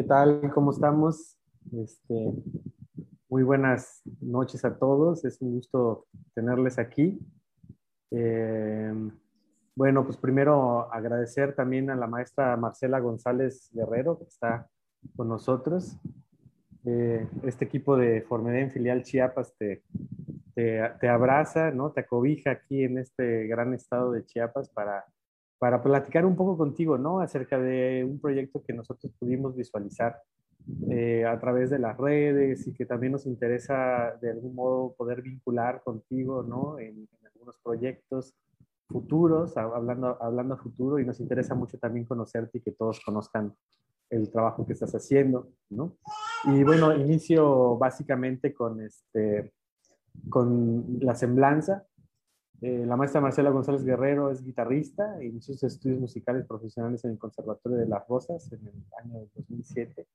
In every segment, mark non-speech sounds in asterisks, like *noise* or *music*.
¿Qué tal? ¿Cómo estamos? Este, muy buenas noches a todos. Es un gusto tenerles aquí. Eh, bueno, pues primero agradecer también a la maestra Marcela González Guerrero que está con nosotros. Eh, este equipo de en Filial Chiapas te, te, te, abraza, ¿no? te acobija aquí en este gran estado de Chiapas para para platicar un poco contigo, ¿no? Acerca de un proyecto que nosotros pudimos visualizar eh, a través de las redes y que también nos interesa de algún modo poder vincular contigo, ¿no? En, algunos proyectos futuros, hablando, hablando a futuro, y nos interesa mucho también conocerte y que todos conozcan el trabajo que estás haciendo, ¿no? Y bueno, inicio básicamente con, este, con la semblanza, eh, la maestra Marcela González Guerrero es guitarrista, inició sus estudios musicales profesionales en el Conservatorio de Las Rosas en el año 2007,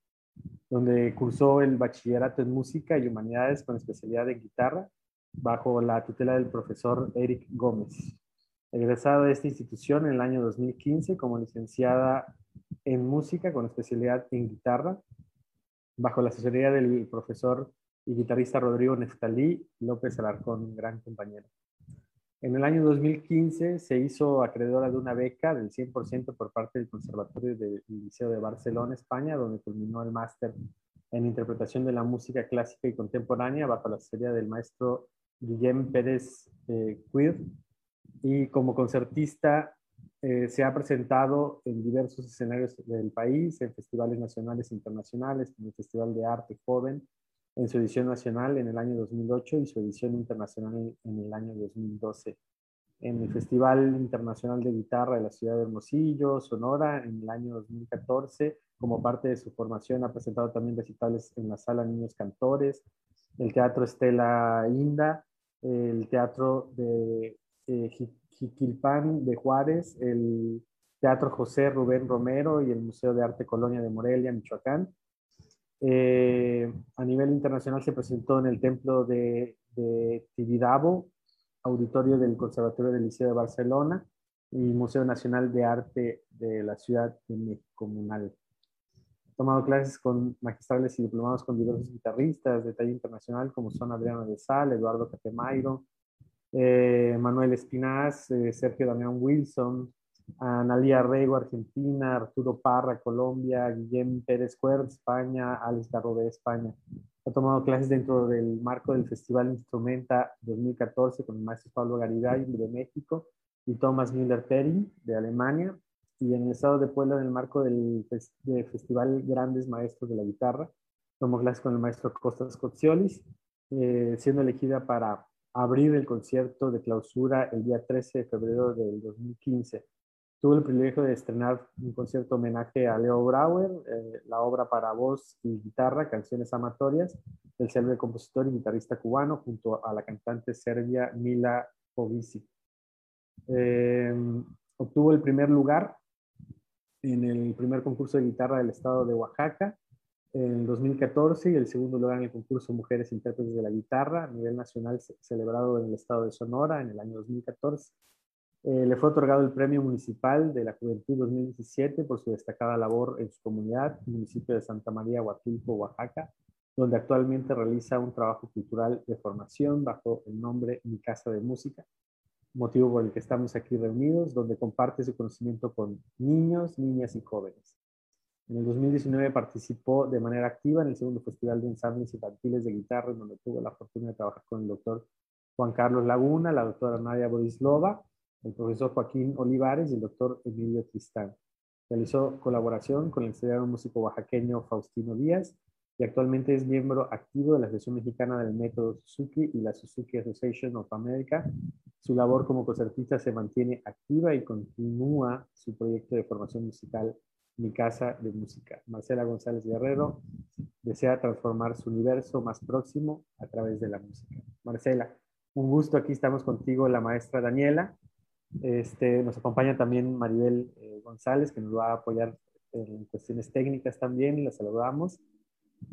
donde cursó el bachillerato en música y humanidades con especialidad en guitarra, bajo la tutela del profesor Eric Gómez. Egresada de esta institución en el año 2015 como licenciada en música con especialidad en guitarra, bajo la asesoría del profesor y guitarrista Rodrigo Neftalí López Alarcón, gran compañero. En el año 2015 se hizo acreedora de una beca del 100% por parte del Conservatorio del Liceo de Barcelona, España, donde culminó el máster en interpretación de la música clásica y contemporánea bajo la serie del maestro Guillem Pérez eh, Y como concertista eh, se ha presentado en diversos escenarios del país, en festivales nacionales e internacionales, como el Festival de Arte Joven, en su edición nacional en el año 2008 y su edición internacional en el año 2012. En el Festival Internacional de Guitarra de la ciudad de Hermosillo, Sonora, en el año 2014, como parte de su formación, ha presentado también recitales en la Sala Niños Cantores, el Teatro Estela Inda, el Teatro de eh, de Juárez, el Teatro José Rubén Romero y el Museo de Arte Colonia de Morelia, Michoacán eh, a nivel internacional se presentó en el templo de, de Tibidabo, auditorio del Conservatorio del Liceo de Barcelona y Museo Nacional de Arte de la Ciudad de México tomado clases con magistrales y diplomados con diversos guitarristas de talla internacional como son Adriano de Sal, Eduardo Catemairo, eh, Manuel Espinaz, eh, Sergio Damián Wilson, Analia Rego, Argentina, Arturo Parra, Colombia, Guillem Pérez Cuert, España, Alex de España. Ha tomado clases dentro del marco del Festival Instrumenta 2014 con el maestro Pablo Garibay de México y Thomas Müller-Pering de Alemania y en el estado de Puebla en el marco del Festival Grandes Maestros de la Guitarra. Tomó clases con el maestro Costa Scozziolis, eh, siendo elegida para abrir el concierto de clausura el día 13 de febrero del 2015 tuve el privilegio de estrenar un concierto homenaje a Leo Brauer, eh, la obra para voz y guitarra, Canciones Amatorias, del célebre compositor y guitarrista cubano, junto a la cantante serbia Mila Povisi. Em, obtuvo el primer lugar en el primer concurso de guitarra del estado de Oaxaca en 2014 y el segundo lugar en el concurso Mujeres Intérpretes de la Guitarra a nivel nacional celebrado en el estado de Sonora en el año 2014. Eh, le fue otorgado el Premio Municipal de la Juventud 2017 por su destacada labor en su comunidad, municipio de Santa María, Huatulco, Oaxaca, donde actualmente realiza un trabajo cultural de formación bajo el nombre Mi Casa de Música, motivo por el que estamos aquí reunidos, donde comparte su conocimiento con niños, niñas y jóvenes. En el 2019 participó de manera activa en el segundo Festival de Ensambles Infantiles de Guitarra, donde tuvo la fortuna de trabajar con el doctor Juan Carlos Laguna, la doctora Nadia Borislova, el profesor Joaquín Olivares y el doctor Emilio Tristán. Realizó colaboración con el estudiante músico oaxaqueño Faustino Díaz y actualmente es miembro activo de la Asociación Mexicana del Método Suzuki y la Suzuki Association of America. Su labor como concertista se mantiene activa y continúa su proyecto de formación musical Mi Casa de Música. Marcela González Guerrero desea transformar su universo más próximo a través de la música. Marcela, un gusto. Aquí estamos contigo, la maestra Daniela. Este, nos acompaña también Maribel eh, González, que nos va a apoyar en cuestiones técnicas también, la saludamos.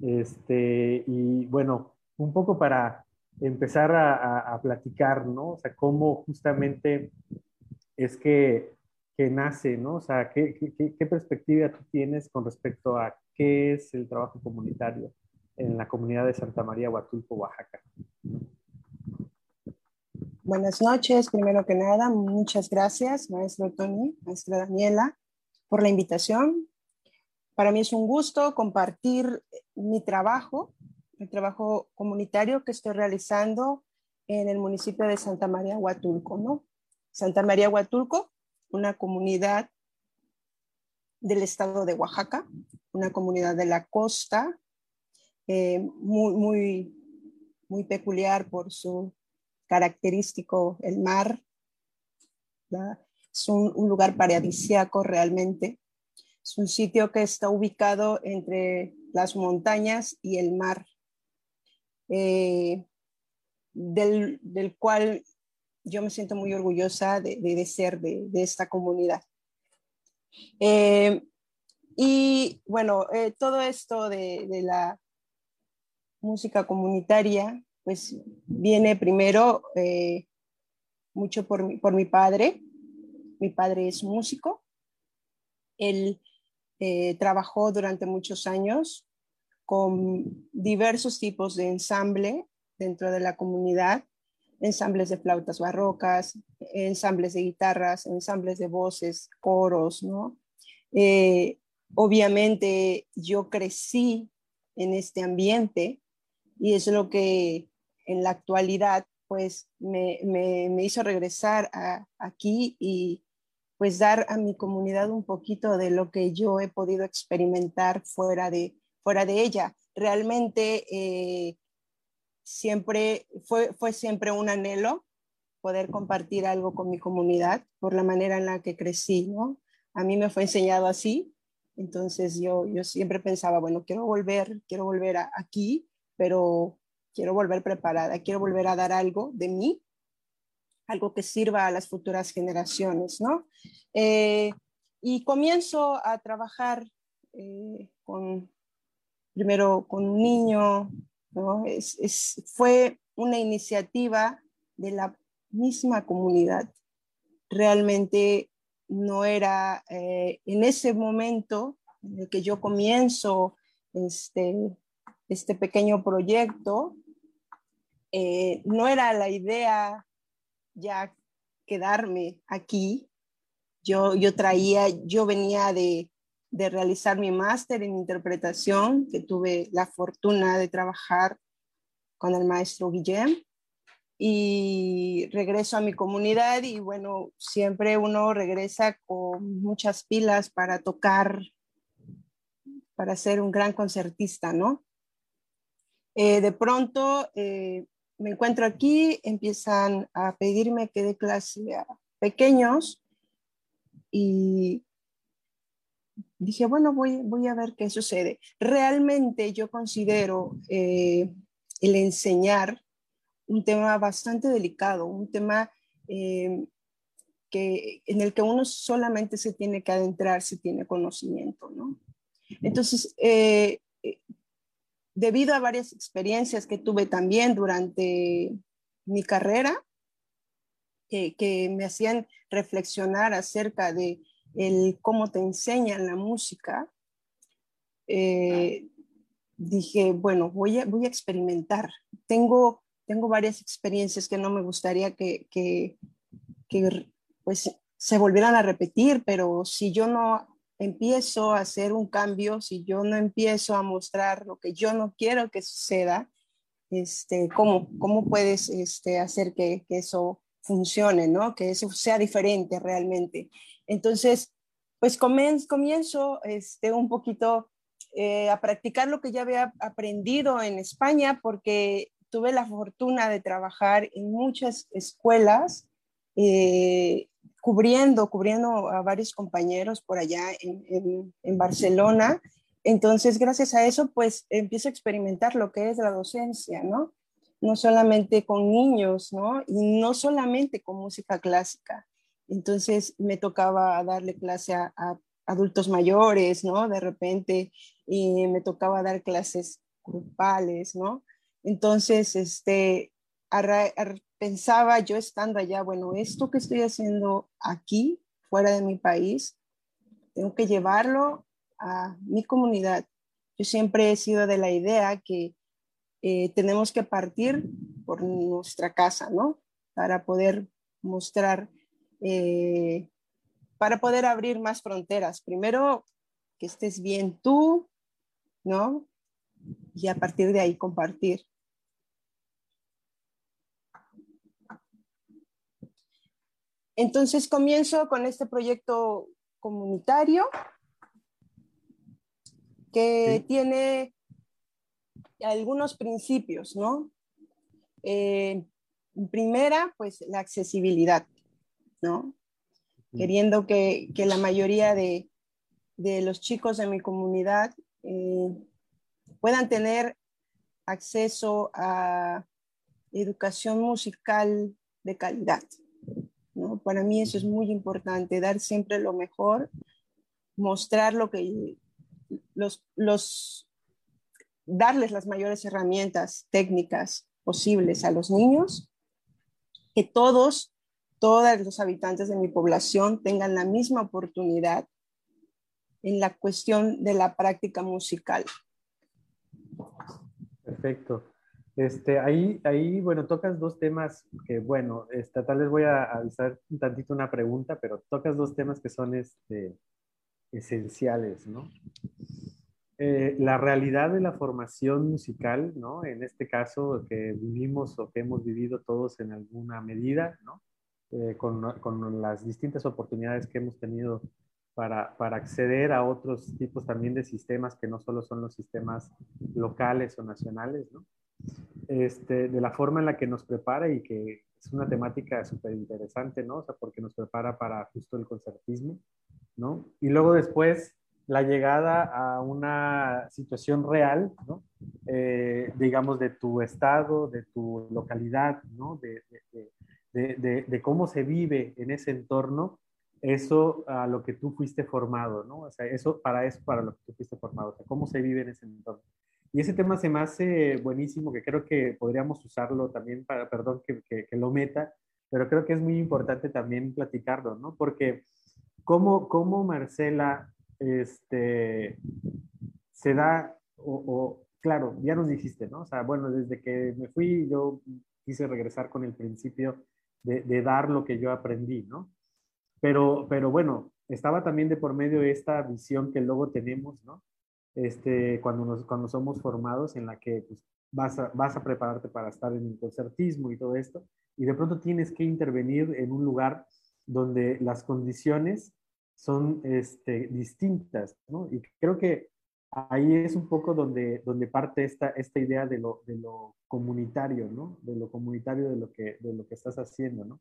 Este, y bueno, un poco para empezar a, platicar, ¿no? O sea, cómo justamente es que que nace, ¿no? O sea, ¿qué, qué, qué perspectiva tú tienes con respecto a qué es el trabajo comunitario en la comunidad de Santa María Huatulco, Oaxaca? Buenas noches, primero que nada, muchas gracias, maestro Tony, maestra Daniela, por la invitación. Para mí es un gusto compartir mi trabajo, el trabajo comunitario que estoy realizando en el municipio de Santa María Huatulco, ¿no? Santa María Huatulco, una comunidad del estado de Oaxaca, una comunidad de la costa, eh, muy, muy, muy peculiar por su característico, el mar. Es un, lugar paradisíaco realmente. Es un sitio que está ubicado entre las montañas y el mar, eh, del, del, cual yo me siento muy orgullosa de, de, ser de, de, esta comunidad. Eh, y bueno, eh, todo esto de, de, la música comunitaria pues viene primero eh, mucho por mi, por mi padre. Mi padre es músico. Él eh, trabajó durante muchos años con diversos tipos de ensamble dentro de la comunidad, ensambles de flautas barrocas, ensambles de guitarras, ensambles de voces, coros, ¿no? Eh, obviamente yo crecí en este ambiente y es lo que en la actualidad, pues me, me, hizo regresar a, aquí y pues dar a mi comunidad un poquito de lo que yo he podido experimentar fuera de, fuera de ella. Realmente eh, siempre fue, fue siempre un anhelo poder compartir algo con mi comunidad por la manera en la que crecí, ¿no? A mí me fue enseñado así, entonces yo, yo siempre pensaba, bueno, quiero volver, quiero volver a, aquí, pero quiero volver preparada, quiero volver a dar algo de mí, algo que sirva a las futuras generaciones, ¿no? Eh, y comienzo a trabajar eh, con, primero con un niño, ¿no? Es, fue una iniciativa de la misma comunidad. Realmente no era eh, en ese momento en el que yo comienzo este, este pequeño proyecto, eh, no era la idea ya quedarme aquí. Yo, yo traía, yo venía de, de realizar mi máster en interpretación, que tuve la fortuna de trabajar con el maestro Guillem. Y regreso a mi comunidad y bueno, siempre uno regresa con muchas pilas para tocar, para ser un gran concertista, ¿no? Eh, de pronto eh, me encuentro aquí, empiezan a pedirme que dé clase a pequeños y dije, bueno, voy, voy a ver qué sucede. Realmente yo considero eh, el enseñar un tema bastante delicado, un tema eh, que, en el que uno solamente se tiene que adentrar si tiene conocimiento, ¿no? Entonces, eh, debido a varias experiencias que tuve también durante mi carrera, que, me hacían reflexionar acerca de el cómo te enseñan la música, eh, dije, bueno, voy a, voy a experimentar. Tengo, tengo varias experiencias que no me gustaría que, que, que pues, se volvieran a repetir, pero si yo no empiezo a hacer un cambio, si yo no empiezo a mostrar lo que yo no quiero que suceda, este, ¿cómo, cómo puedes este, hacer que, que, eso funcione, ¿no? que eso sea diferente realmente? Entonces, pues comienzo, comienzo este, un poquito eh, a practicar lo que ya había aprendido en España porque tuve la fortuna de trabajar en muchas escuelas eh, cubriendo, cubriendo a varios compañeros por allá en, en, Barcelona. Entonces, gracias a eso, pues empiezo a experimentar lo que es la docencia, ¿no? No solamente con niños, ¿no? Y no solamente con música clásica. Entonces, me tocaba darle clase a, a adultos mayores, ¿no? De repente, y me tocaba dar clases grupales, ¿no? Entonces, este, a, a, pensaba yo estando allá, bueno, esto que estoy haciendo aquí fuera de mi país, tengo que llevarlo a mi comunidad. Yo siempre he sido de la idea que eh, tenemos que partir por nuestra casa, ¿no? Para poder mostrar, eh, para poder abrir más fronteras. Primero, que estés bien tú, ¿no? Y a partir de ahí compartir. Entonces comienzo con este proyecto comunitario que tiene algunos principios, ¿no? Eh, primera, pues la accesibilidad, ¿no? Queriendo que, la mayoría de, los chicos de mi comunidad eh, puedan tener acceso a educación musical de calidad. ¿No? Para mí eso es muy importante, dar siempre lo mejor, mostrar lo que los, los darles las mayores herramientas técnicas posibles a los niños, que todos, todos los habitantes de mi población tengan la misma oportunidad en la cuestión de la práctica musical. Perfecto. Este, ahí, ahí, bueno, tocas dos temas que, bueno, esta, tal vez voy a avisar un tantito una pregunta, pero tocas dos temas que son este, esenciales, ¿no? Eh, la realidad de la formación musical, ¿no? En este caso que vivimos o que hemos vivido todos en alguna medida, ¿no? Eh, con, las distintas oportunidades que hemos tenido para, para, acceder a otros tipos también de sistemas que no solo son los sistemas locales o nacionales, ¿no? Este, de la forma en la que nos prepara y que es una temática súper interesante, ¿no? O sea, porque nos prepara para justo el concertismo, ¿no? Y luego después la llegada a una situación real, ¿no? Eh, digamos, de tu estado, de tu localidad, ¿no? De, de, de, cómo se vive en ese entorno, eso a lo que tú fuiste formado, ¿no? O sea, eso para eso, para lo que tú fuiste formado, o sea, cómo se vive en ese entorno. Y ese tema se me hace buenísimo, que creo que podríamos usarlo también para, perdón que, lo meta, pero creo que es muy importante también platicarlo, ¿no? Porque cómo, cómo Marcela este, se da, o, claro, ya nos dijiste, ¿no? O sea, bueno, desde que me fui yo quise regresar con el principio de, de dar lo que yo aprendí, ¿no? Pero, pero bueno, estaba también de por medio esta visión que luego tenemos, ¿no? Este, cuando, nos, cuando somos formados en la que pues, vas, a, vas a prepararte para estar en el concertismo y todo esto, y de pronto tienes que intervenir en un lugar donde las condiciones son este, distintas, ¿no? Y creo que ahí es un poco donde, donde parte esta, esta idea de lo, de lo comunitario, ¿no? De lo comunitario de lo, que, de lo que estás haciendo, ¿no?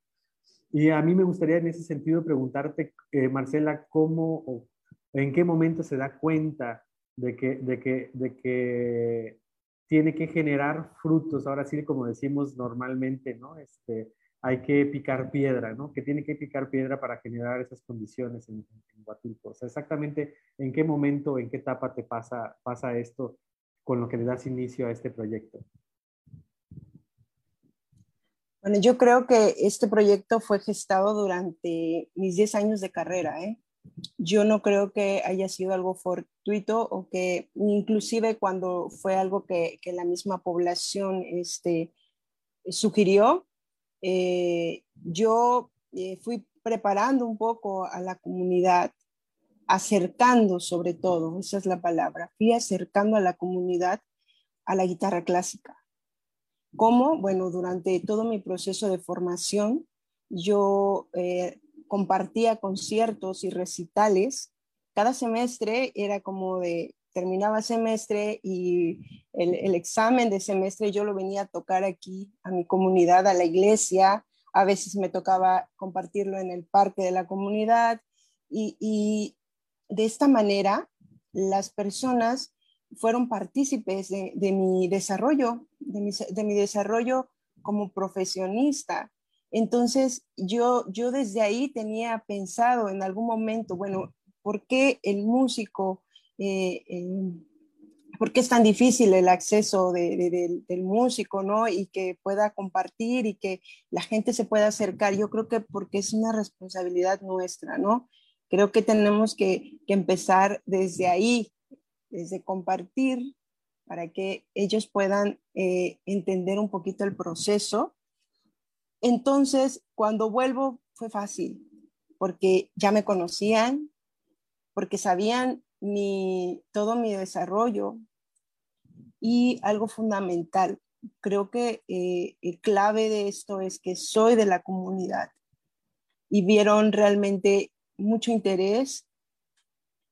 Y a mí me gustaría en ese sentido preguntarte, eh, Marcela, ¿cómo o en qué momento se da cuenta de que, de, que, de que tiene que generar frutos, ahora sí, como decimos normalmente, ¿no? Este, hay que picar piedra, ¿no? Que tiene que picar piedra para generar esas condiciones en, en exactamente en qué momento, en qué etapa te pasa, pasa esto con lo que le das inicio a este proyecto. Bueno, yo creo que este proyecto fue gestado durante mis 10 años de carrera. ¿eh? Yo no creo que haya sido algo fortuito o que inclusive cuando fue algo que, que la misma población este, sugirió, eh, yo eh, fui preparando un poco a la comunidad, acercando sobre todo, esa es la palabra, fui acercando a la comunidad a la guitarra clásica. ¿Cómo? Bueno, durante todo mi proceso de formación, yo eh, compartía conciertos y recitales. Cada semestre era como de terminaba semestre y el, examen de semestre yo lo venía a tocar aquí a mi comunidad, a la iglesia. A veces me tocaba compartirlo en el parque de la comunidad y, de esta manera las personas fueron partícipes de, mi desarrollo, de mi, de mi, desarrollo como profesionista. Entonces, yo, yo desde ahí tenía pensado en algún momento, bueno, ¿por qué el músico eh, por qué es tan difícil el acceso del músico, ¿no? Y que pueda compartir y que la gente se pueda acercar. Yo creo que porque es una responsabilidad nuestra, ¿no? Creo que tenemos que, empezar desde ahí, desde compartir, para que ellos puedan eh, entender un poquito el proceso. Entonces, cuando vuelvo fue fácil, porque ya me conocían, porque sabían mi, todo mi desarrollo, y algo fundamental, creo que eh, clave de esto es que soy de la comunidad y vieron realmente mucho interés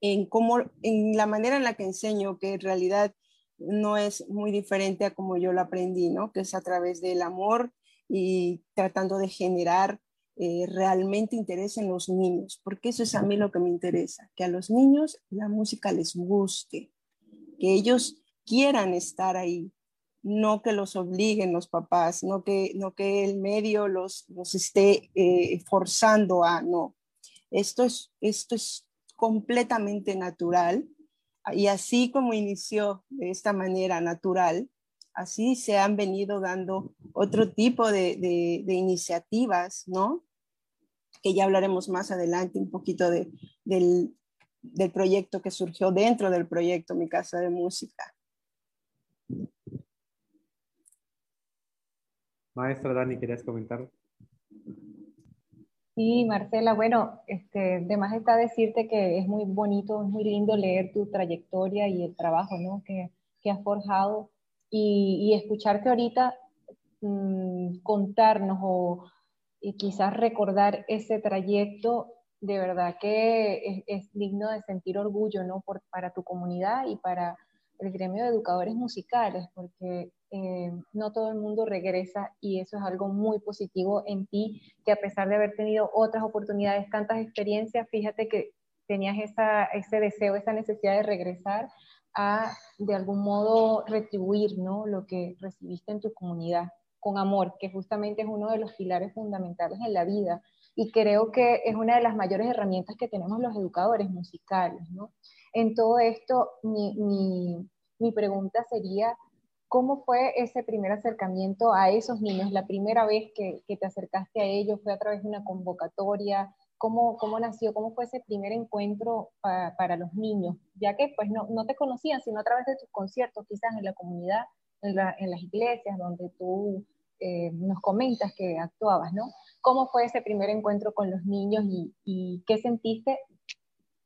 en cómo, en la manera en la que enseño, que en realidad no es muy diferente a como yo lo aprendí, ¿no? Que es a través del amor y tratando de generar eh, realmente interés en los niños, porque eso es a mí lo que me interesa, que a los niños la música les guste, que ellos quieran estar ahí, no que los obliguen los papás, no que, no que el medio los, los esté eh, forzando a, no. Esto es, esto es completamente natural y así como inició de esta manera natural, así se han venido dando otro tipo de, de, iniciativas, ¿no? Que ya hablaremos más adelante un poquito de, del, del proyecto que surgió dentro del proyecto Mi Casa de Música. Maestra Dani, ¿querías comentar? Sí, Marcela, bueno, este, de más está decirte que es muy bonito, es muy lindo leer tu trayectoria y el trabajo ¿no? que, que has forjado y, y ahorita mm, contarnos o y quizás recordar ese trayecto, de verdad que es, digno de sentir orgullo ¿no? Por, para tu comunidad y para el gremio de educadores musicales, porque eh, no todo el mundo regresa y eso es algo muy positivo en ti, que a pesar de haber tenido otras oportunidades, tantas experiencias, fíjate que tenías esa, ese deseo, esa necesidad de regresar de algún modo, retribuir ¿no? lo que recibiste en tu comunidad con amor, que justamente es uno de los pilares fundamentales en la vida. Y creo que es una de las mayores herramientas que tenemos los educadores musicales, ¿no? En todo esto, mi, pregunta sería, ¿cómo fue ese primer acercamiento a esos niños? La primera vez que, te acercaste a ellos fue a través de una convocatoria. ¿Cómo, cómo nació? ¿Cómo fue ese primer encuentro para, los niños? Ya que pues no, te conocían, sino a través de tus conciertos, quizás en la comunidad, en, las iglesias donde tú eh, nos comentas que actuabas, ¿no? ¿Cómo fue ese primer encuentro con los niños y, y qué sentiste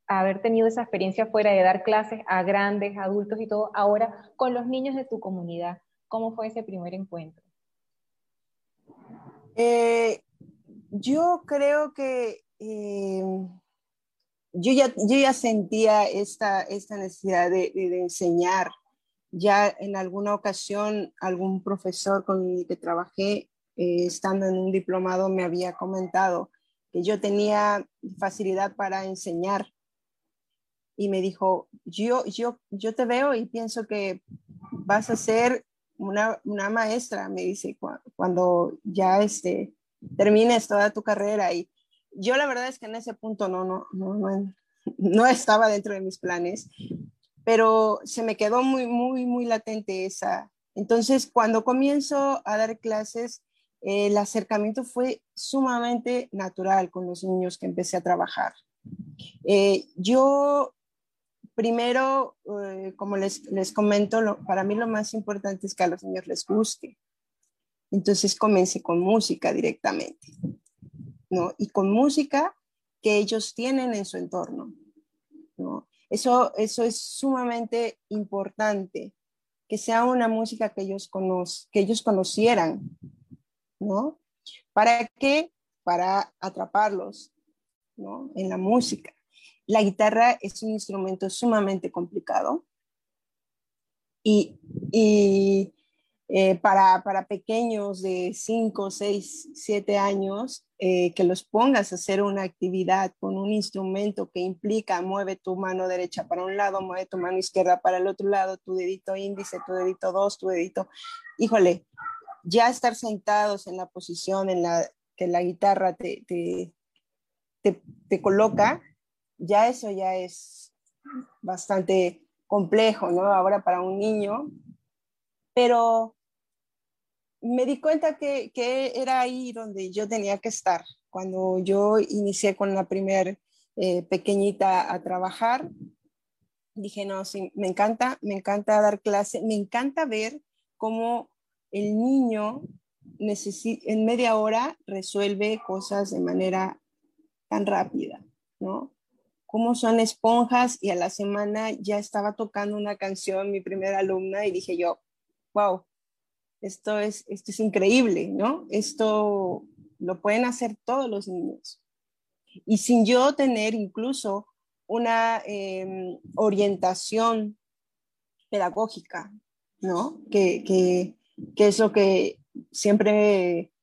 haber tenido esa experiencia fuera de dar clases a grandes, adultos y todo, ahora con los niños de tu comunidad. ¿Cómo fue ese primer encuentro? Eh, yo creo que eh, yo, ya, yo ya sentía esta, esta necesidad de, enseñar. Ya en alguna ocasión algún profesor con el que trabajé, eh, estando en un diplomado, me había comentado que yo tenía facilidad para enseñar y me dijo, yo, yo, yo te veo y pienso que vas a ser una, una maestra, me dice, cuando ya este, termines toda tu carrera. Y yo la verdad es que en ese punto no, no, no, *laughs* no, estaba dentro de mis planes, pero se me quedó muy, muy, muy latente esa. Entonces, cuando comienzo a dar clases, el acercamiento fue sumamente natural con los niños que empecé a trabajar. Eh, yo primero, eh, como les, les comento, para mí lo más importante es que a los niños les guste. Entonces comencé con música directamente, ¿no? Y con música que ellos tienen en su entorno, ¿no? Eso, eso es sumamente importante, que sea una música que ellos, que ellos conocieran, ¿no? ¿Para qué? Para atraparlos, ¿no? En la música. La guitarra es un instrumento sumamente complicado y, eh, para, pequeños de 5, 6, 7 años, eh, que los pongas a hacer una actividad con un instrumento que implica mueve tu mano derecha para un lado, mueve tu mano izquierda para el otro lado, tu dedito índice, tu dedito dos, tu dedito, híjole, ya estar sentados en la posición en la que la guitarra te, te, te coloca, ya eso ya es bastante complejo, ¿no? Ahora para un niño, pero me di cuenta que, era ahí donde yo tenía que estar. Cuando yo inicié con la primera eh, pequeñita a trabajar, dije, no, sí, me encanta, me encanta dar clase, me encanta ver cómo el niño en media hora resuelve cosas de manera tan rápida, ¿no? Cómo son esponjas y a la semana ya estaba tocando una canción mi primera alumna y dije yo, wow, esto es, esto es increíble, ¿no? Esto lo pueden hacer todos los niños. Y sin yo tener incluso una em, orientación pedagógica, ¿no? Que, que, que, es lo que siempre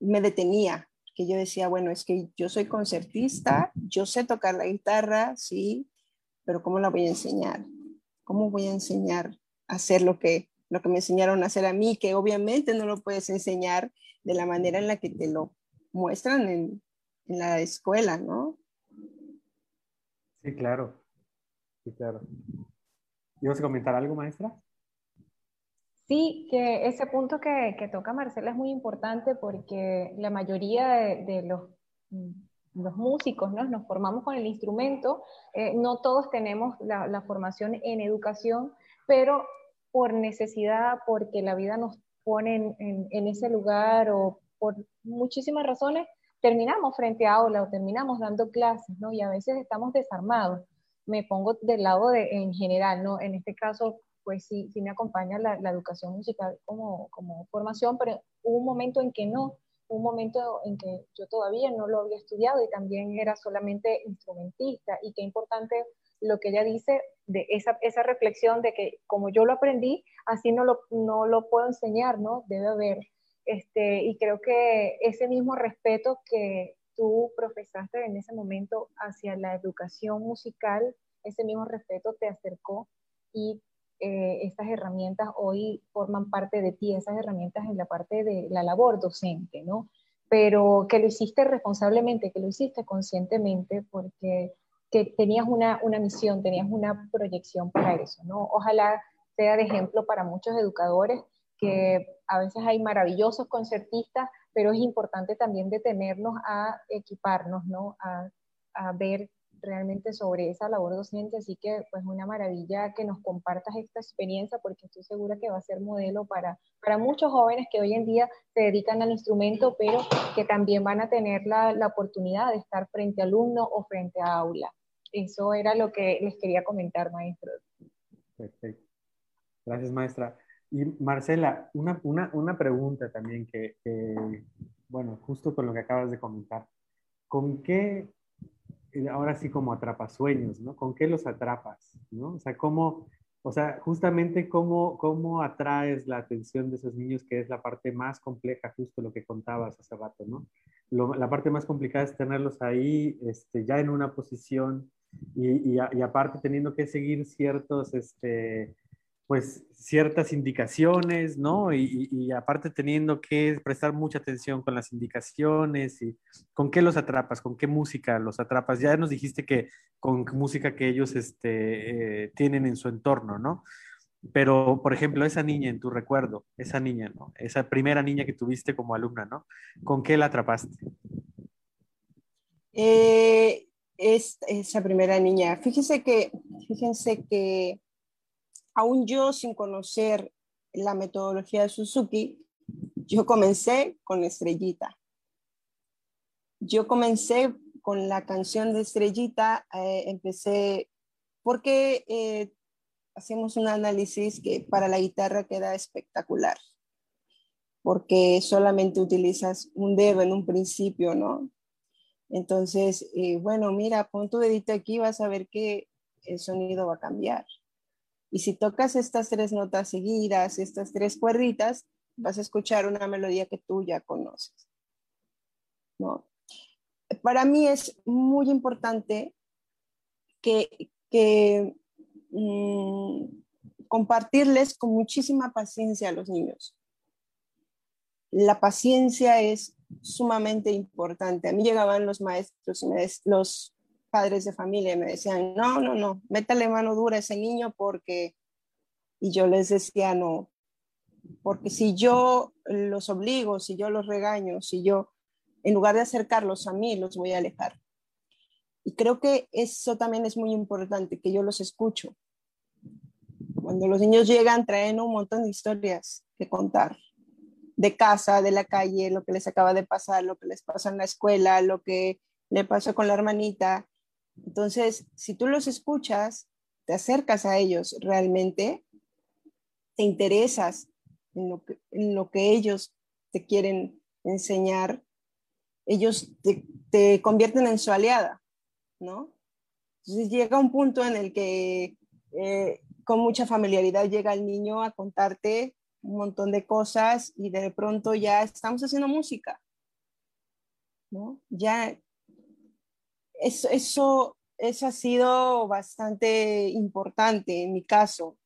me detenía, que yo decía, bueno, es que yo soy concertista, yo sé tocar la guitarra, sí, pero ¿cómo la voy a enseñar? ¿Cómo voy a enseñar a hacer lo que, lo que me enseñaron a hacer a mí, que obviamente no lo puedes enseñar de la manera en la que te lo muestran en, en la escuela, ¿no? Sí, claro. Sí, claro. ¿Ibas a comentar algo, maestra? Sí, que ese punto que, que toca Marcela es muy importante porque la mayoría de, los, los, músicos ¿no? nos formamos con el instrumento, eh, no todos tenemos la, la, formación en educación, pero por necesidad, porque la vida nos pone en, ese lugar o por muchísimas razones, terminamos frente a aula o terminamos dando clases, ¿no? Y a veces estamos desarmados. Me pongo del lado de, en general, ¿no? En este caso, pues sí, sí me acompaña la, la educación musical como, como, formación, pero hubo un momento en que no, un momento en que yo todavía no lo había estudiado y también era solamente instrumentista. Y qué importante lo que ella dice de esa, esa reflexión de que como yo lo aprendí, así no lo, no lo puedo enseñar, ¿no? Debe haber este, y creo que ese mismo respeto que tú profesaste en ese momento hacia la educación musical, ese mismo respeto te acercó y eh, estas herramientas hoy forman parte de ti, esas herramientas en la parte de la labor docente, ¿no? Pero que lo hiciste responsablemente, que lo hiciste conscientemente, porque que tenías una, una misión, tenías una proyección para eso, ¿no? Ojalá sea de ejemplo para muchos educadores que a veces hay maravillosos concertistas, pero es importante también detenernos a equiparnos, ¿no? A, a ver realmente sobre esa labor docente, así que pues una maravilla que nos compartas esta experiencia porque estoy segura que va a ser modelo para, para muchos jóvenes que hoy en día se dedican al instrumento, pero que también van a tener la, la oportunidad de estar frente a alumno o frente a aula. Eso era lo que les quería comentar, maestro. Perfecto. Gracias, maestra. Y Marcela, una, una, una pregunta también que, bueno, justo con lo que acabas de comentar. ¿Con qué, eh, ahora sí como atrapasueños, ¿no? ¿Con qué los atrapas, ¿no? O sea, ¿cómo, o sea, justamente cómo, cómo atraes la atención de esos niños, que es la parte más compleja, justo lo que contabas hace rato, ¿no? la parte más complicada es tenerlos ahí, este, ya en una posición y, y, y aparte teniendo que seguir ciertos, este, pues ciertas indicaciones, ¿no? Y, aparte teniendo que prestar mucha atención con las indicaciones y con qué los atrapas, con qué música los atrapas. Ya nos dijiste que con música que ellos este, eh, tienen en su entorno, ¿no? Pero, por ejemplo, esa niña en tu recuerdo, esa niña, ¿no? Esa primera niña que tuviste como alumna, ¿no? ¿Con qué la atrapaste? Eh, es, esa primera niña, fíjense que, fíjense que aún yo sin conocer la metodología de Suzuki, yo comencé con Estrellita. Yo comencé con la canción de Estrellita, eh, empecé porque eh, hacemos un análisis que para la guitarra queda espectacular, porque solamente utilizas un dedo en un principio, ¿no? Entonces, eh, bueno, mira, pon tu dedito aquí, vas a ver que el sonido va a cambiar. Y si tocas estas tres notas seguidas, estas tres cuerditas, vas a escuchar una melodía que tú ya conoces. ¿no? Para mí es muy importante que, mm, compartirles con muchísima paciencia a los niños. La paciencia es sumamente importante. A mí llegaban los maestros, los padres de familia me decían, no, no, no, métale mano dura a ese niño porque, y yo les decía, no, porque si yo los obligo, si yo los regaño, si yo, en lugar de acercarlos a mí, los voy a alejar. Y creo que eso también es muy importante, que yo los escucho. Cuando los niños llegan, traen un montón de historias que contar, de casa, de la calle, lo que les acaba de pasar, lo que les pasa en la escuela, lo que le pasó con la hermanita. Entonces, si tú los escuchas, te acercas a ellos realmente, te interesas en lo que, ellos te quieren enseñar, ellos te, te convierten en su aliada, ¿no? Entonces llega un punto en el que eh, con mucha familiaridad llega el niño a contarte un montón de cosas y de pronto ya estamos haciendo música, ¿no? Ya eso, eso, eso ha sido bastante importante en mi caso.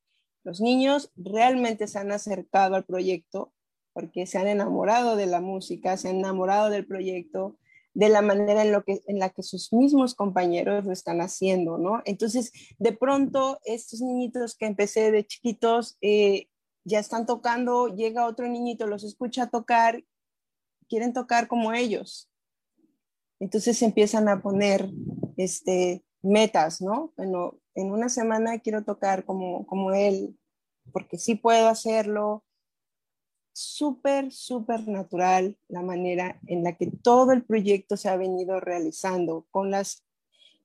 Los niños realmente se han acercado al proyecto porque se han enamorado de la música, se han enamorado del proyecto, de la manera en, lo que, en la que sus mismos compañeros lo están haciendo, ¿no? Entonces, de pronto, estos niñitos que empecé de chiquitos eh, ya están tocando, llega otro niñito, los escucha tocar, quieren tocar como ellos. Entonces empiezan a poner este, metas, ¿no? Bueno, en una semana quiero tocar como, como él, porque sí puedo hacerlo, súper, súper natural la manera en la que todo el proyecto se ha venido realizando, con las,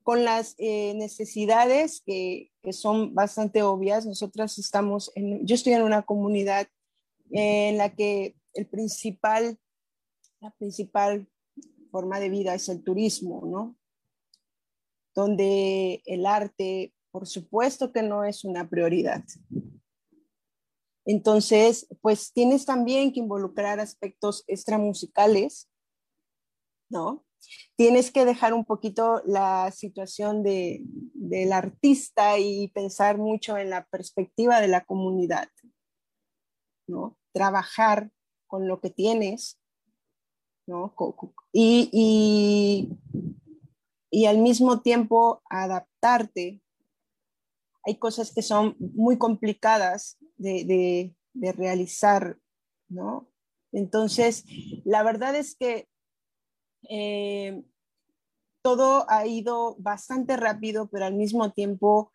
con las eh, necesidades que, que, son bastante obvias. Nosotras estamos, en, yo estoy en una comunidad en la que el principal, la principal forma de vida es el turismo, ¿no? Donde el arte, por supuesto que no es una prioridad. Entonces, pues tienes también que involucrar aspectos extramusicales, ¿no? Tienes que dejar un poquito la situación de, del artista y pensar mucho en la perspectiva de la comunidad, ¿no? Trabajar con lo que tienes, ¿no? Y, y, y al mismo tiempo adaptarte hay cosas que son muy complicadas de, realizar, ¿no? Entonces, la verdad es que eh, todo ha ido bastante rápido, pero al mismo tiempo,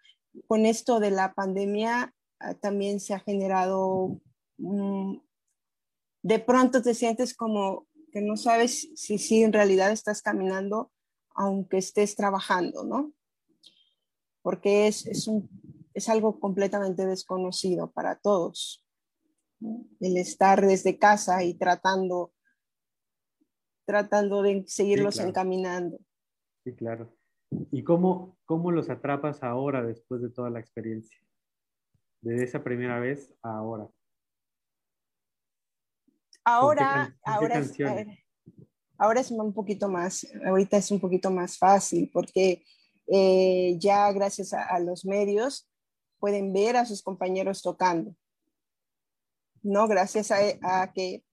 con esto de la pandemia, ah, también se ha generado, de pronto te sientes como que no sabes si, si en realidad estás caminando, aunque estés trabajando, ¿no? porque es, es, un, es algo completamente desconocido para todos. El estar desde casa y tratando, tratando de seguirlos encaminando. Sí, claro. ¿Y cómo, cómo los atrapas ahora después de toda la experiencia? De esa primera vez a ahora. Ahora, ahora, es, ahora es un poquito más, ahorita es un poquito más fácil porque eh, ya gracias a, los medios pueden ver a sus compañeros tocando. ¿no? Gracias a, que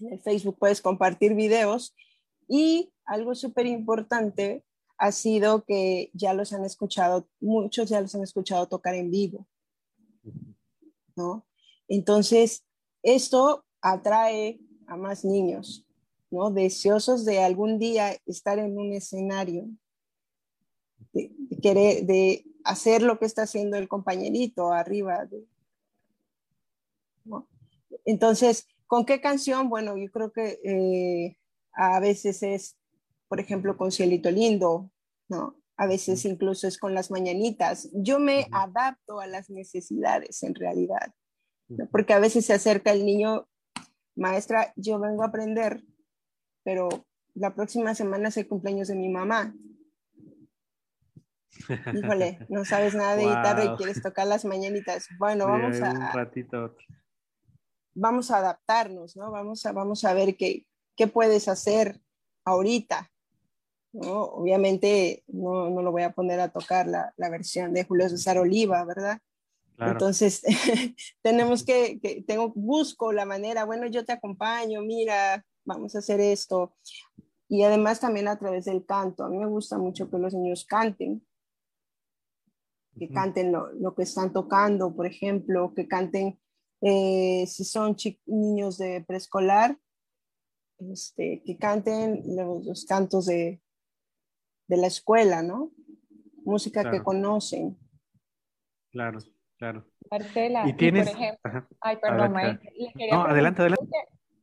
en el Facebook puedes compartir videos y algo súper importante ha sido que ya los han escuchado, muchos ya los han escuchado tocar en vivo, ¿no? Entonces, esto atrae a más niños, ¿no? Deseosos de algún día estar en un escenario de, querer, hacer lo que está haciendo el compañerito arriba. Entonces, ¿con qué canción? Bueno, yo creo que eh, a veces es, por ejemplo, con Cielito Lindo, ¿no? A veces incluso es con las mañanitas. Yo me adapto a las necesidades en realidad, porque a veces se acerca el niño, maestra, yo vengo a aprender, pero la próxima semana es el cumpleaños de mi mamá *laughs* Híjole, no sabes nada de guitarra y quieres tocar las mañanitas. *laughs* Bueno, vamos a. Un ratito. Vamos a adaptarnos, ¿no? Vamos a, vamos a ver qué, qué puedes hacer ahorita. ¿no? Obviamente no, no, lo voy a poner a tocar la, la versión de Julio César Oliva, ¿verdad? Entonces, *laughs* tenemos que, que, tengo, busco la manera, bueno, yo te acompaño, mira, vamos a hacer esto. y además también a través del canto. A mí me gusta mucho que los niños canten, que canten lo, que están tocando, por ejemplo, que canten, eh, si son niños de preescolar, este, que canten los, cantos de, de, la escuela, ¿no? Música que conocen. Claro, claro. Marcela, ¿Y tienes... por ejemplo, ay, perdón, no, adelante, adelante.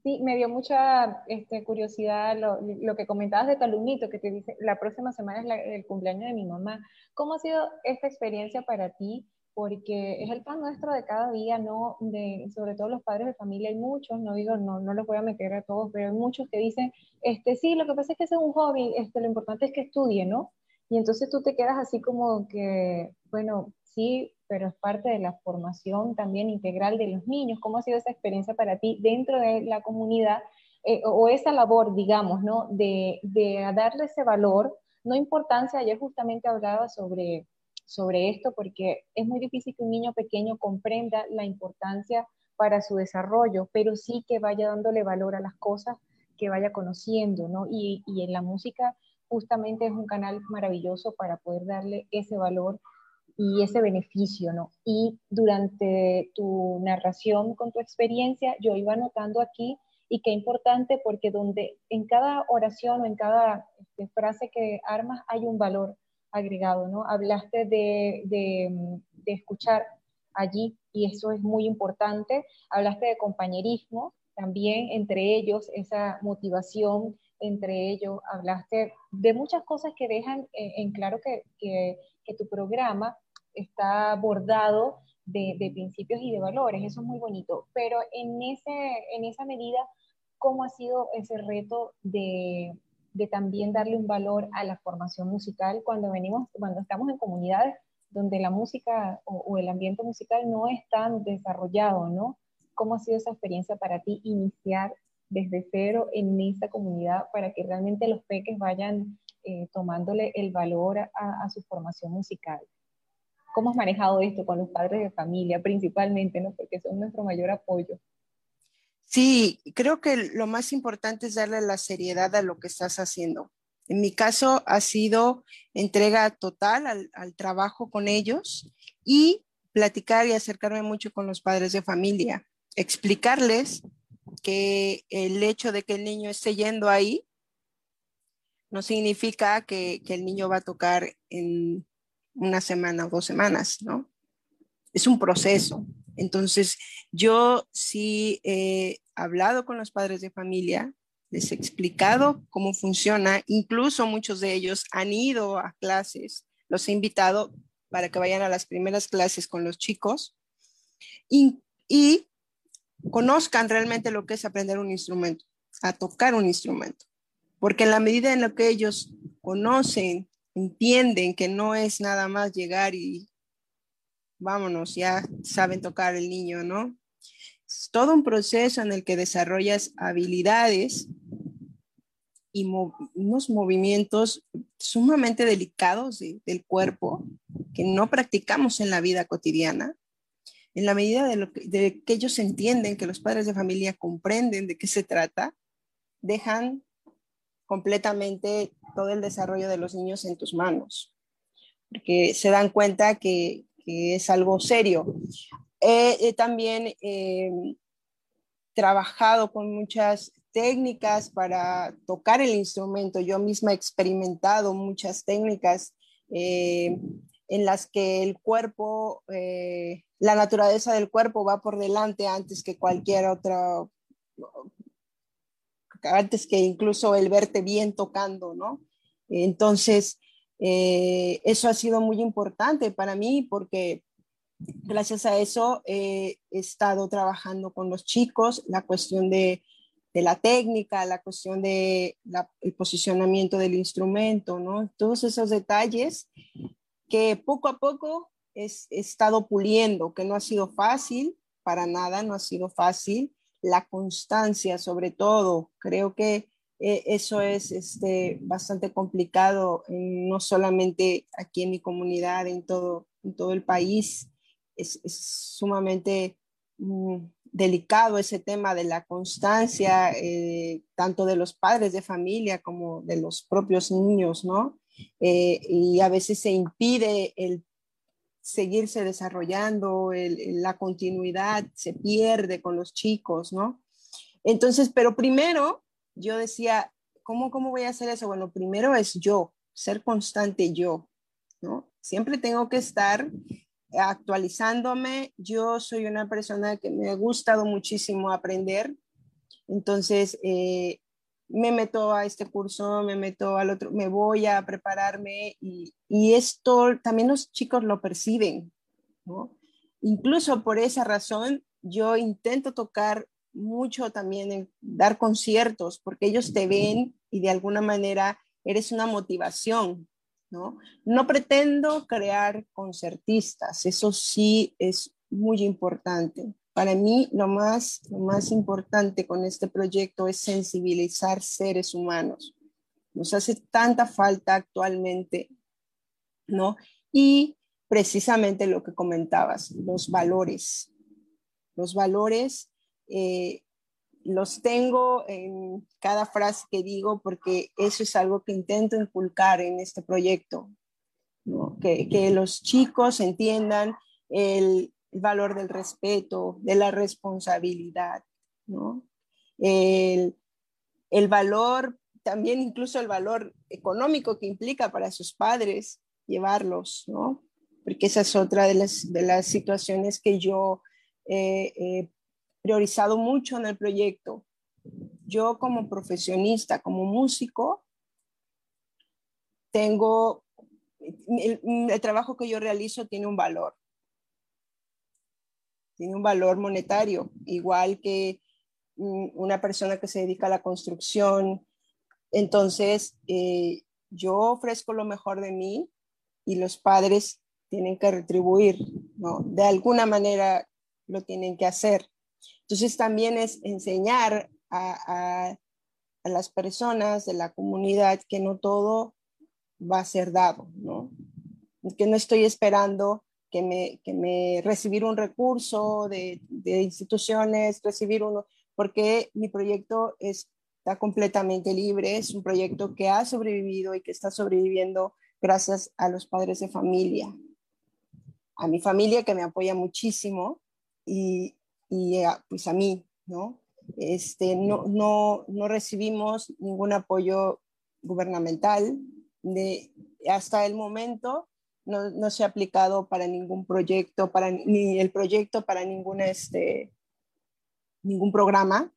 Sí, me dio mucha este, curiosidad lo, lo, que comentabas de Talumito, que te dice, la próxima semana es el cumpleaños de mi mamá. ¿Cómo ha sido esta experiencia para ti? Porque es el pan nuestro de cada día, ¿no? De, sobre todo los padres de familia, hay muchos, no digo, no, no los voy a meter a todos, pero hay muchos que dicen, este, sí, lo que pasa es que es un hobby, este, lo importante es que estudie, ¿no? Y entonces tú te quedas así como que, bueno, sí, pero es parte de la formación también integral de los niños. ¿Cómo ha sido esa experiencia para ti dentro de la comunidad eh, o esa labor, digamos, ¿no? De, de, darle ese valor, no importancia, ayer justamente hablaba sobre, sobre esto porque es muy difícil que un niño pequeño comprenda la importancia para su desarrollo, pero sí que vaya dándole valor a las cosas que vaya conociendo, ¿no? Y, y en la música justamente es un canal maravilloso para poder darle ese valor y ese beneficio, ¿no? Y durante tu narración con tu experiencia, yo iba notando aquí, y qué importante porque donde en cada oración o en cada este, frase que armas hay un valor agregado, ¿no? Hablaste de, de, de escuchar allí y eso es muy importante. Hablaste de compañerismo, también entre ellos esa motivación entre ellos, hablaste de muchas cosas que dejan en claro que, que, que, tu programa está bordado de, principios y de valores, eso es muy bonito, pero en, ese, en esa medida, ¿cómo ha sido ese reto de, también darle un valor a la formación musical cuando venimos, cuando estamos en comunidades donde la música o, el ambiente musical no es tan desarrollado, ¿no? ¿Cómo ha sido esa experiencia para ti iniciar desde cero en esa comunidad para que realmente los peques vayan eh, tomándole el valor a su formación musical? ¿Cómo has manejado esto con los padres de familia principalmente, ¿no? porque son nuestro mayor apoyo? Sí, creo que lo más importante es darle la seriedad a lo que estás haciendo. En mi caso ha sido entrega total al, trabajo con ellos y platicar y acercarme mucho con los padres de familia, explicarles que el hecho de que el niño esté yendo ahí no significa que el niño va a tocar en una semana o dos semanas, ¿no? Es un proceso. Entonces, yo sí he hablado con los padres de familia, les he explicado cómo funciona, incluso muchos de ellos han ido a clases, los he invitado para que vayan a las primeras clases con los chicos y, conozcan realmente lo que es aprender un instrumento, a tocar un instrumento. Porque en la medida en la que ellos conocen entienden que no es nada más llegar y vámonos, ya saben tocar el niño, ¿no? Es todo un proceso en el que desarrollas habilidades y unos movimientos sumamente delicados del cuerpo que no practicamos en la vida cotidiana. En la medida de, de que ellos entienden, que los padres de familia comprenden de qué se trata, dejan completamente todo el desarrollo de los niños en tus manos, porque se dan cuenta que, es algo serio. He, también eh, trabajado con muchas técnicas para tocar el instrumento. Yo misma he experimentado muchas técnicas eh, en las que el cuerpo, eh, la naturaleza del cuerpo va por delante antes que cualquier otra antes que incluso el verte bien tocando, ¿no? Entonces, eh, eso ha sido muy importante para mí porque gracias a eso he estado trabajando con los chicos la cuestión de, la técnica, la cuestión de el posicionamiento del instrumento, ¿no? Todos esos detalles que poco a poco he estado puliendo, que no ha sido fácil, para nada, no ha sido fácil, la constancia sobre todo. Creo que eh, eso es este, bastante complicado, no solamente aquí en mi comunidad, en todo, en todo el país. Es, sumamente mm, delicado ese tema de la constancia, eh, tanto de los padres de familia como de los propios niños, ¿no? Eh, y a veces se impide el seguirse desarrollando, la continuidad se pierde con los chicos, ¿no? Entonces, pero primero yo decía, ¿cómo, ¿cómo voy a hacer eso? Bueno, primero es yo, ser constante yo, ¿no? Siempre tengo que estar actualizándome. Yo soy una persona que me ha gustado muchísimo aprender. Entonces, eh, me meto a este curso, me meto al otro, me voy a prepararme y, y esto también los chicos lo perciben, ¿no? Incluso por esa razón, yo intento tocar mucho también en dar conciertos, porque ellos te ven y de alguna manera eres una motivación, ¿no? No pretendo crear concertistas, eso sí es muy importante. Para mí lo más, lo más importante con este proyecto es sensibilizar seres humanos. Nos hace tanta falta actualmente, ¿no? Y precisamente lo que comentabas, los valores. Los valores eh, los tengo en cada frase que digo porque eso es algo que intento inculcar en este proyecto, que, los chicos entiendan el, valor del respeto, de la responsabilidad, el, el valor, también incluso el valor económico que implica para sus padres llevarlos, ¿no? porque esa es otra de las, de las situaciones que yo eh, eh priorizado mucho en el proyecto. Yo como profesionista, como músico, tengo, el, trabajo que yo realizo tiene un valor. Tiene un valor monetario, igual que mm, una persona que se dedica a la construcción. Entonces, eh, yo ofrezco lo mejor de mí y los padres tienen que retribuir, ¿no? De alguna manera lo tienen que hacer. Entonces también es enseñar a, las personas de la comunidad que no todo va a ser dado, ¿no? Que no estoy esperando que me, que me recibir un recurso de, de, instituciones, recibir uno, porque mi proyecto está completamente libre, es un proyecto que ha sobrevivido y que está sobreviviendo gracias a los padres de familia, a mi familia que me apoya muchísimo y, y pues a mí, ¿no? Este, no, no, no recibimos ningún apoyo gubernamental. De, hasta el momento no, no, se ha aplicado para ningún proyecto, para, ni el proyecto para ningún, este, ningún programa.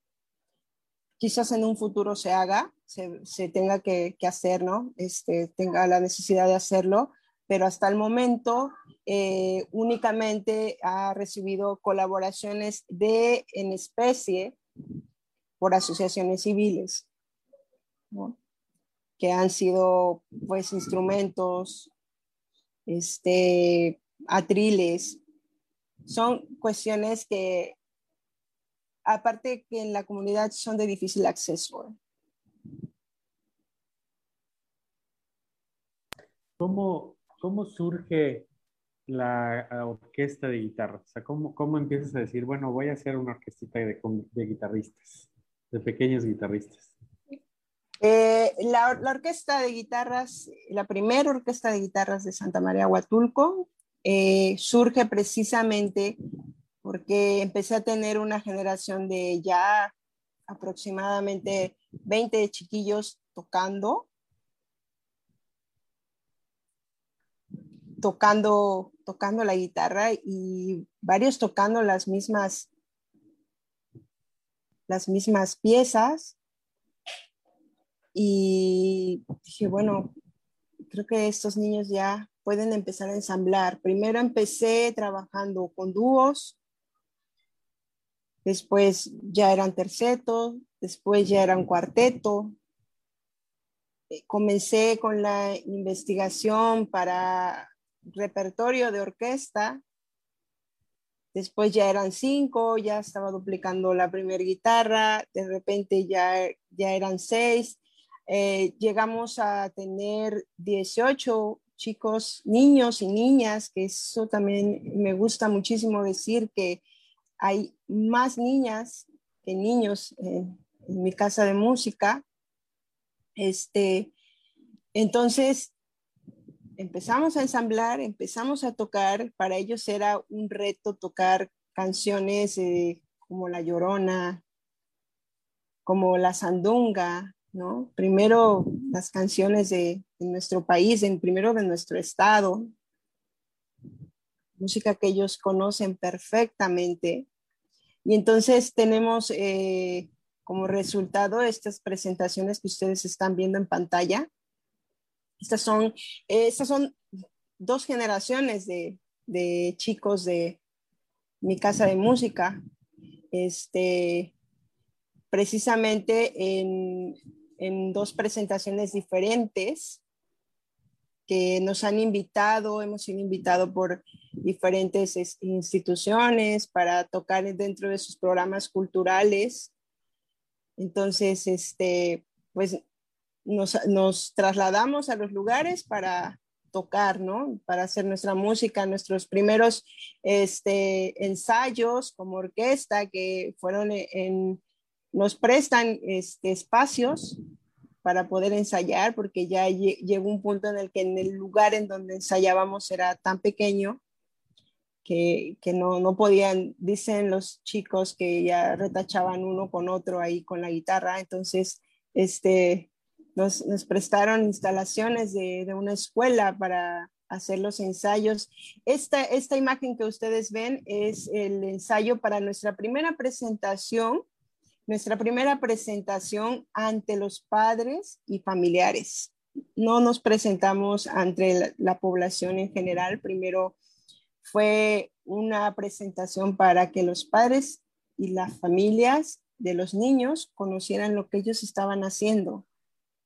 Quizás en un futuro se haga, se, se tenga que, que, hacer, ¿no? Este, tenga la necesidad de hacerlo, pero hasta el momento eh, únicamente ha recibido colaboraciones de en especie por asociaciones civiles, que han sido pues instrumentos, este, atriles, son cuestiones que aparte que en la comunidad son de difícil acceso. ¿Cómo, ¿Cómo surge la orquesta de guitarra? O sea, ¿cómo, cómo empiezas a decir, bueno, voy a hacer una orquestita de, de guitarristas, de pequeños guitarristas? Eh, la, la, orquesta de guitarras, la primera orquesta de guitarras de Santa María Huatulco, eh, surge precisamente porque empecé a tener una generación de ya aproximadamente 20 chiquillos tocando tocando, tocando la guitarra y varios tocando las mismas, las mismas piezas. Y dije, bueno, creo que estos niños ya pueden empezar a ensamblar. Primero empecé trabajando con dúos, después ya eran tercetos, después ya eran cuarteto. Eh, comencé con la investigación para repertorio de orquesta. Después ya eran cinco, ya estaba duplicando la primera guitarra, de repente ya, ya eran seis. Eh, llegamos a tener 18 chicos, niños y niñas, que eso también me gusta muchísimo decir que hay más niñas que niños en, mi casa de música. Este, entonces, empezamos a ensamblar, empezamos a tocar. Para ellos era un reto tocar canciones eh, como La Llorona, como La Sandunga, ¿no? Primero las canciones de, nuestro país, en primero de nuestro estado, música que ellos conocen perfectamente. Y entonces tenemos eh, como resultado estas presentaciones que ustedes están viendo en pantalla. Estas son, estas son dos generaciones de, de chicos de mi casa de música. Este, precisamente en, en dos presentaciones diferentes que nos han invitado, hemos sido invitados por diferentes instituciones para tocar dentro de sus programas culturales. Entonces, este, pues nos, trasladamos a los lugares para tocar, ¿no? Para hacer nuestra música, nuestros primeros este, ensayos como orquesta que fueron en, nos prestan este, espacios para poder ensayar, porque ya llegó un punto en el que en el lugar en donde ensayábamos era tan pequeño que, que no, no, podían, dicen los chicos que ya retachaban uno con otro ahí con la guitarra, entonces este, nos, prestaron instalaciones de, una escuela para hacer los ensayos. Esta imagen que ustedes ven es el ensayo para nuestra primera presentación nuestra primera presentación ante los padres y familiares. No nos presentamos ante la, población en general. Primero fue una presentación para que los padres y las familias de los niños conocieran lo que ellos estaban haciendo,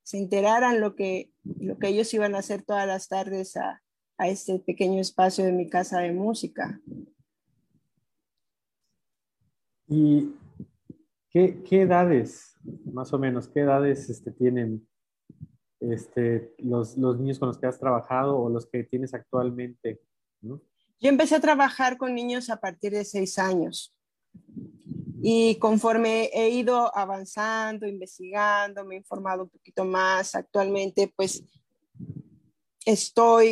se enteraran lo que, lo que ellos iban a hacer todas las tardes a, a este pequeño espacio de mi casa de música. Y ¿Qué, edades, más o menos, qué edades este, tienen este, los, niños con los que has trabajado o los que tienes actualmente? Yo empecé a trabajar con niños a partir de seis años. Y conforme he ido avanzando, investigando, me he informado un poquito más, actualmente pues estoy